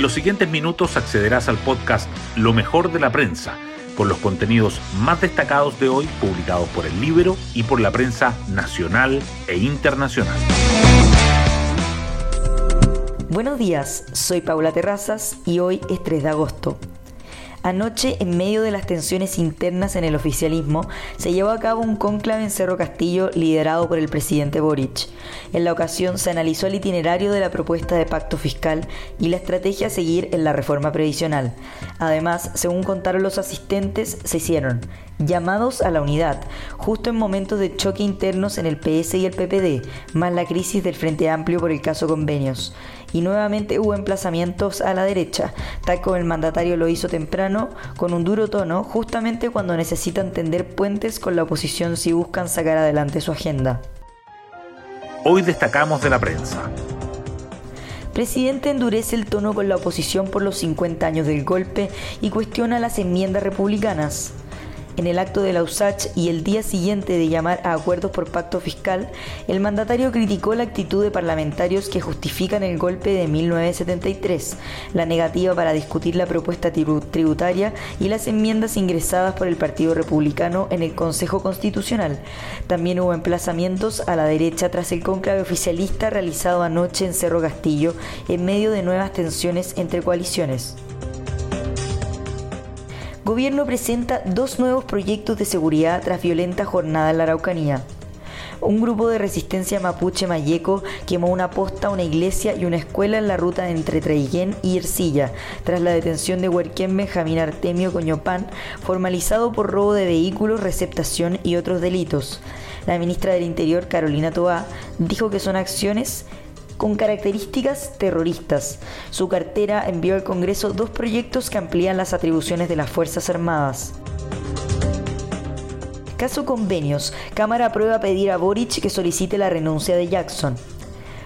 En los siguientes minutos accederás al podcast Lo mejor de la prensa, con los contenidos más destacados de hoy publicados por el libro y por la prensa nacional e internacional. Buenos días, soy Paula Terrazas y hoy es 3 de agosto. Anoche, en medio de las tensiones internas en el oficialismo, se llevó a cabo un cónclave en Cerro Castillo liderado por el presidente Boric. En la ocasión se analizó el itinerario de la propuesta de pacto fiscal y la estrategia a seguir en la reforma previsional. Además, según contaron los asistentes, se hicieron llamados a la unidad, justo en momentos de choque internos en el PS y el PPD, más la crisis del Frente Amplio por el caso convenios. Y nuevamente hubo emplazamientos a la derecha, tal como el mandatario lo hizo temprano, con un duro tono, justamente cuando necesitan tender puentes con la oposición si buscan sacar adelante su agenda. Hoy destacamos de la prensa. Presidente endurece el tono con la oposición por los 50 años del golpe y cuestiona las enmiendas republicanas en el acto de la USACH y el día siguiente de llamar a acuerdos por pacto fiscal, el mandatario criticó la actitud de parlamentarios que justifican el golpe de 1973, la negativa para discutir la propuesta tributaria y las enmiendas ingresadas por el Partido Republicano en el Consejo Constitucional. También hubo emplazamientos a la derecha tras el cónclave oficialista realizado anoche en Cerro Castillo en medio de nuevas tensiones entre coaliciones. Gobierno presenta dos nuevos proyectos de seguridad tras violenta jornada en la Araucanía. Un grupo de resistencia mapuche mayeco quemó una posta, una iglesia y una escuela en la ruta entre Traiguén y Ercilla, tras la detención de Huerquén Benjamín Artemio Coñopán, formalizado por robo de vehículos, receptación y otros delitos. La ministra del Interior, Carolina Toá, dijo que son acciones con características terroristas. Su cartera envió al Congreso dos proyectos que amplían las atribuciones de las Fuerzas Armadas. Caso convenios. Cámara aprueba pedir a Boric que solicite la renuncia de Jackson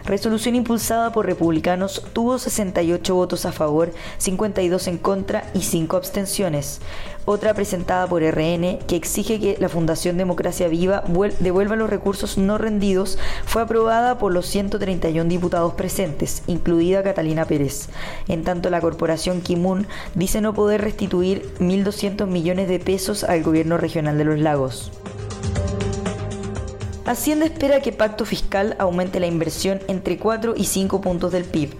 resolución impulsada por republicanos tuvo 68 votos a favor, 52 en contra y 5 abstenciones. Otra presentada por RN, que exige que la Fundación Democracia Viva devuelva los recursos no rendidos, fue aprobada por los 131 diputados presentes, incluida Catalina Pérez. En tanto, la corporación Kimun dice no poder restituir 1.200 millones de pesos al gobierno regional de los lagos. Hacienda espera que Pacto Fiscal aumente la inversión entre 4 y 5 puntos del PIB.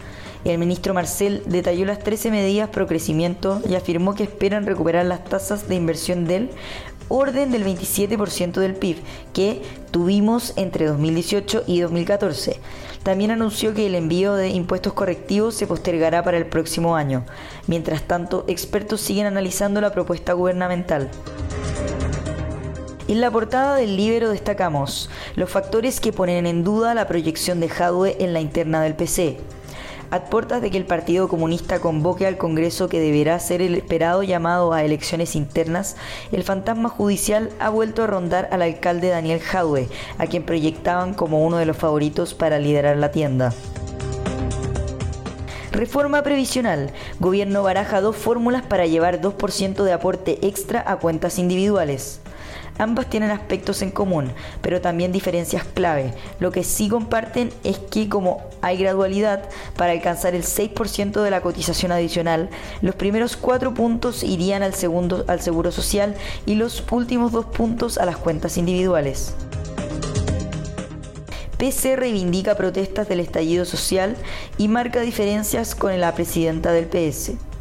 El ministro Marcel detalló las 13 medidas pro crecimiento y afirmó que esperan recuperar las tasas de inversión del orden del 27% del PIB que tuvimos entre 2018 y 2014. También anunció que el envío de impuestos correctivos se postergará para el próximo año. Mientras tanto, expertos siguen analizando la propuesta gubernamental. En la portada del libro destacamos los factores que ponen en duda la proyección de Jadwe en la interna del PC. A puertas de que el Partido Comunista convoque al Congreso que deberá ser el esperado llamado a elecciones internas, el fantasma judicial ha vuelto a rondar al alcalde Daniel Jadwe, a quien proyectaban como uno de los favoritos para liderar la tienda. Reforma previsional. Gobierno baraja dos fórmulas para llevar 2% de aporte extra a cuentas individuales. Ambas tienen aspectos en común, pero también diferencias clave. Lo que sí comparten es que como hay gradualidad para alcanzar el 6% de la cotización adicional, los primeros cuatro puntos irían al, segundo, al seguro social y los últimos dos puntos a las cuentas individuales. PC reivindica protestas del estallido social y marca diferencias con la presidenta del PS.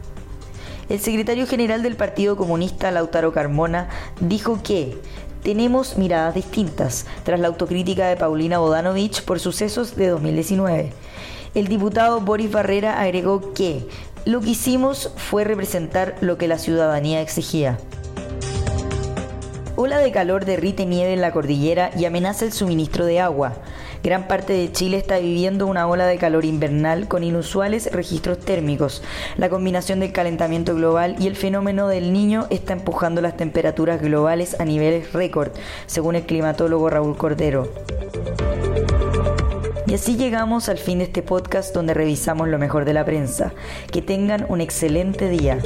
El secretario general del Partido Comunista, Lautaro Carmona, dijo que tenemos miradas distintas tras la autocrítica de Paulina Bodanovich por sucesos de 2019. El diputado Boris Barrera agregó que lo que hicimos fue representar lo que la ciudadanía exigía. Ola de calor derrite nieve en la cordillera y amenaza el suministro de agua. Gran parte de Chile está viviendo una ola de calor invernal con inusuales registros térmicos. La combinación del calentamiento global y el fenómeno del niño está empujando las temperaturas globales a niveles récord, según el climatólogo Raúl Cordero. Y así llegamos al fin de este podcast donde revisamos lo mejor de la prensa. Que tengan un excelente día.